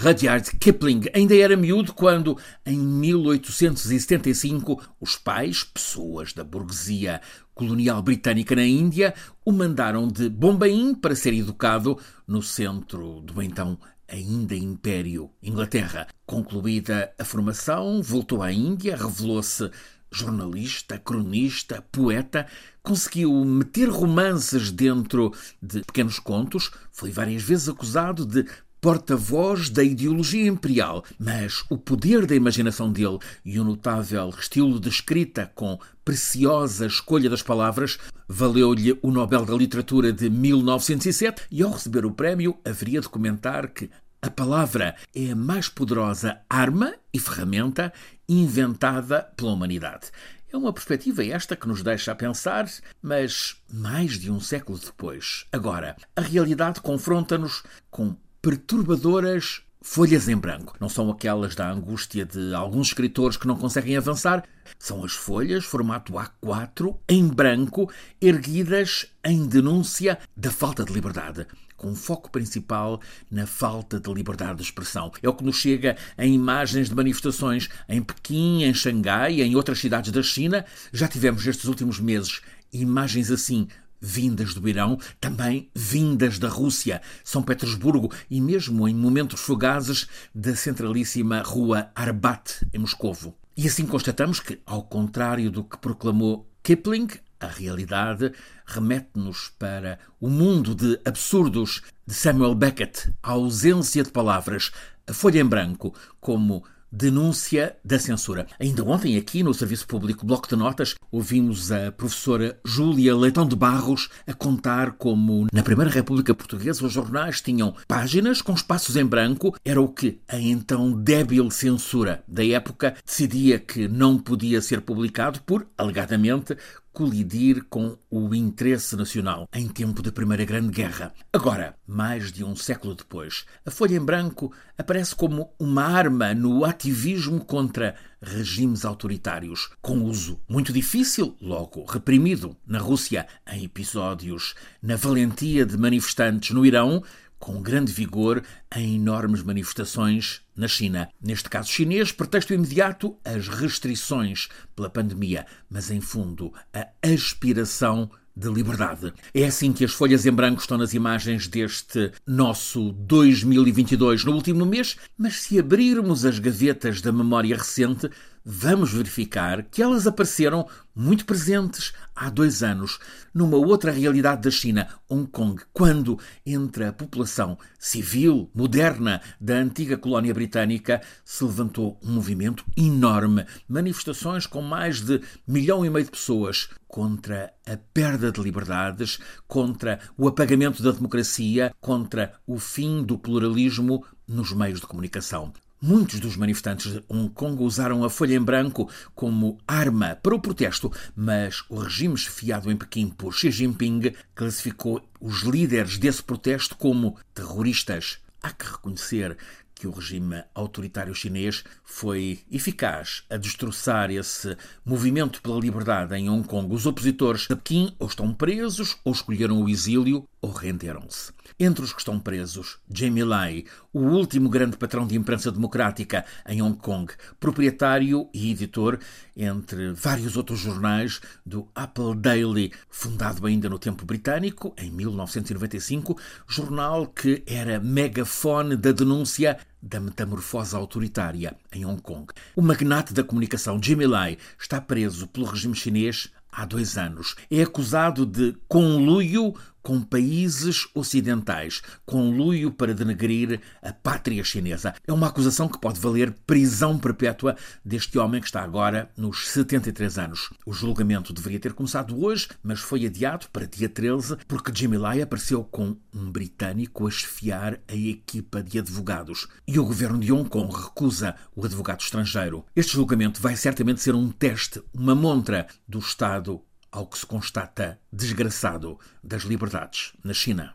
Rudyard Kipling ainda era miúdo quando, em 1875, os pais, pessoas da burguesia colonial britânica na Índia, o mandaram de Bombaim para ser educado no centro do então ainda Império Inglaterra. Concluída a formação, voltou à Índia, revelou-se jornalista, cronista, poeta, conseguiu meter romances dentro de pequenos contos, foi várias vezes acusado de porta-voz da ideologia imperial, mas o poder da imaginação dele e o notável estilo de escrita com preciosa escolha das palavras valeu-lhe o Nobel da Literatura de 1907 e ao receber o prémio haveria de comentar que a palavra é a mais poderosa arma e ferramenta inventada pela humanidade. É uma perspectiva esta que nos deixa a pensar, mas mais de um século depois. Agora, a realidade confronta-nos com perturbadoras folhas em branco. Não são aquelas da angústia de alguns escritores que não conseguem avançar. São as folhas, formato A4, em branco, erguidas em denúncia da falta de liberdade com foco principal na falta de liberdade de expressão. É o que nos chega em imagens de manifestações em Pequim, em Xangai, em outras cidades da China. Já tivemos estes últimos meses imagens assim vindas do Irão, também vindas da Rússia, São Petersburgo e mesmo em momentos fugazes da centralíssima rua Arbat, em Moscovo. E assim constatamos que, ao contrário do que proclamou Kipling, a realidade remete-nos para o mundo de absurdos de Samuel Beckett, a ausência de palavras, a folha em branco, como denúncia da censura. Ainda ontem, aqui no Serviço Público Bloco de Notas, ouvimos a professora Júlia Leitão de Barros a contar como na Primeira República Portuguesa os jornais tinham páginas com espaços em branco, era o que a então débil censura da época decidia que não podia ser publicado por, alegadamente, colidir com o interesse nacional em tempo da Primeira Grande Guerra. Agora, mais de um século depois, a Folha em Branco aparece como uma arma no ativismo contra regimes autoritários, com uso muito difícil, logo reprimido na Rússia, em episódios na valentia de manifestantes no Irão, com grande vigor em enormes manifestações na China. Neste caso chinês, pretexto imediato as restrições pela pandemia, mas em fundo a aspiração de liberdade. É assim que as folhas em branco estão nas imagens deste nosso 2022 no último mês, mas se abrirmos as gavetas da memória recente, vamos verificar que elas apareceram muito presentes há dois anos numa outra realidade da China, Hong Kong, quando entre a população civil moderna da antiga colónia britânica se levantou um movimento enorme, manifestações com mais de milhão e meio de pessoas contra a perda de liberdades, contra o apagamento da democracia, contra o fim do pluralismo nos meios de comunicação. Muitos dos manifestantes de Hong Kong usaram a folha em branco como arma para o protesto, mas o regime chefiado em Pequim por Xi Jinping classificou os líderes desse protesto como terroristas. Há que reconhecer que o regime autoritário chinês foi eficaz a destroçar esse movimento pela liberdade em Hong Kong. Os opositores de Pequim ou estão presos, ou escolheram o exílio, ou renderam-se. Entre os que estão presos, Jamie Lai, o último grande patrão de imprensa democrática em Hong Kong, proprietário e editor, entre vários outros jornais, do Apple Daily, fundado ainda no tempo britânico, em 1995, jornal que era megafone da denúncia da metamorfose autoritária em Hong Kong. O magnate da comunicação Jimmy Lai está preso pelo regime chinês há dois anos. É acusado de conluio com países ocidentais, conluio para denegrir a pátria chinesa. É uma acusação que pode valer prisão perpétua deste homem que está agora nos 73 anos. O julgamento deveria ter começado hoje, mas foi adiado para dia 13 porque Jimmy Lai apareceu com um britânico a chefiar a equipa de advogados. E o governo de Hong Kong recusa o advogado estrangeiro. Este julgamento vai certamente ser um teste, uma montra do Estado ao que se constata desgraçado das liberdades na China.